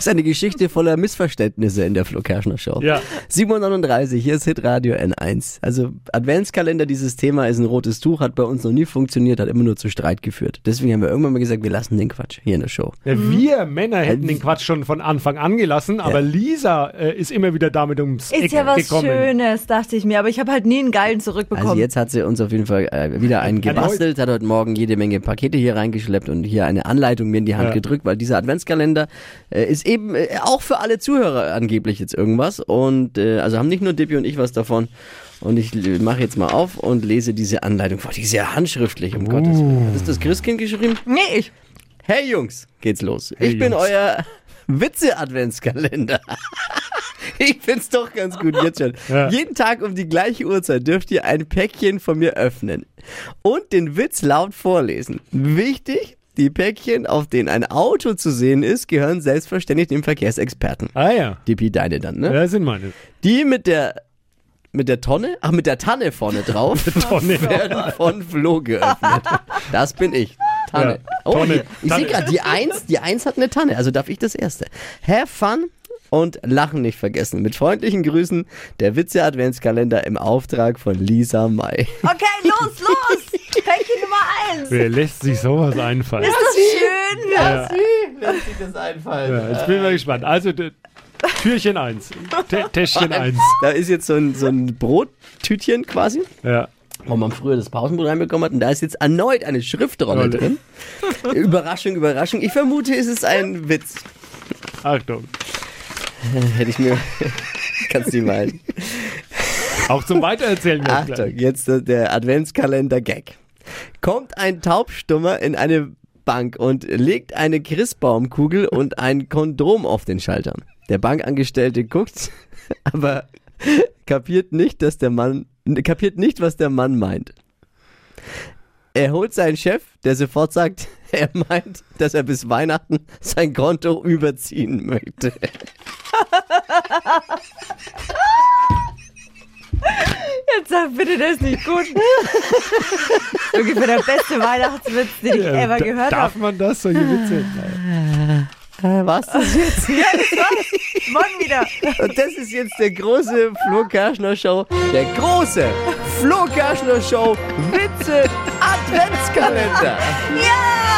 Ist eine Geschichte voller Missverständnisse in der Flo Kerschner Show. Ja. 7.39 hier ist Hitradio N1. Also Adventskalender, dieses Thema ist ein rotes Tuch, hat bei uns noch nie funktioniert, hat immer nur zu Streit geführt. Deswegen haben wir irgendwann mal gesagt, wir lassen den Quatsch hier in der Show. Ja, wir Männer hätten den Quatsch schon von Anfang an gelassen, aber Lisa äh, ist immer wieder damit ums Ist Eck ja was gekommen. Schönes, dachte ich mir. Aber ich habe halt nie einen geilen zurückbekommen. Also jetzt hat sie uns auf jeden Fall äh, wieder einen gebastelt, hat heute Morgen jede Menge Pakete hier reingeschleppt und hier eine Anleitung mir in die Hand Ja. gedrückt, weil dieser Adventskalender äh, ist eben äh, auch für alle Zuhörer angeblich jetzt irgendwas. Und äh, also haben nicht nur Dippy und ich was davon. Und ich mache jetzt mal auf und lese diese Anleitung vor. Die ist ja handschriftlich, um Gottes Willen. Hat das das Christkind geschrieben? nee, ich. Hey Jungs, geht's los. Hey ich bin Jungs. euer Witze-Adventskalender. ich find's doch ganz gut jetzt schon. Ja. Jeden Tag um die gleiche Uhrzeit dürft ihr ein Päckchen von mir öffnen und den Witz laut vorlesen. Wichtig, die Päckchen, auf denen ein Auto zu sehen ist, gehören selbstverständlich dem Verkehrsexperten. Ah ja, Die deine dann, ne? ja sind meine. Die mit der mit der Tonne, ach mit der Tanne vorne drauf, Tonne. werden von Flo geöffnet. Das bin ich. Tanne. Ja, Oh, Tonne. hier, ich sehe gerade, die Eins, die Eins hat eine Tanne, also darf ich das Erste. Have fun und Lachen nicht vergessen. Mit freundlichen Grüßen, der Witze-Adventskalender im Auftrag von Lisa May. Okay, los, los. Päckchen Nummer eins. Wer lässt sich sowas einfallen? Ist das schön? Ja. Lässt sich das einfallen. Ja, jetzt bin ich mal gespannt. Also, Türchen 1, Täschchen 1. Da ist jetzt so ein, so ein Brottütchen quasi. Ja. wo man früher das Pausenbrot reinbekommen hat. Und da ist jetzt erneut eine Schriftrolle Rolle. drin. Überraschung, Überraschung. Ich vermute, es ist ein Witz. Achtung. Hätte ich mir. Kannst du malen. Auch zum Weitererzählen Achtung, jetzt der- der Adventskalender-Gag. Kommt ein Taubstummer in eine Bank und legt eine Christbaumkugel und ein Kondom auf den Schalter. Der Bankangestellte guckt, aber kapiert nicht, dass der Mann kapiert nicht, was der Mann meint. Er holt seinen Chef, der sofort sagt, er meint, dass er bis Weihnachten sein Konto überziehen möchte. Jetzt sag bitte, der ist nicht gut. Ungefähr der beste Weihnachtswitz, den ich Ja, ever da- gehört Darf habe. man das, solche Witze? Äh, was das jetzt? Morgen wieder. Und das ist jetzt der große Flo Kerschner Show, der große Flo Kerschner Show Witze Adventskalender. Ja!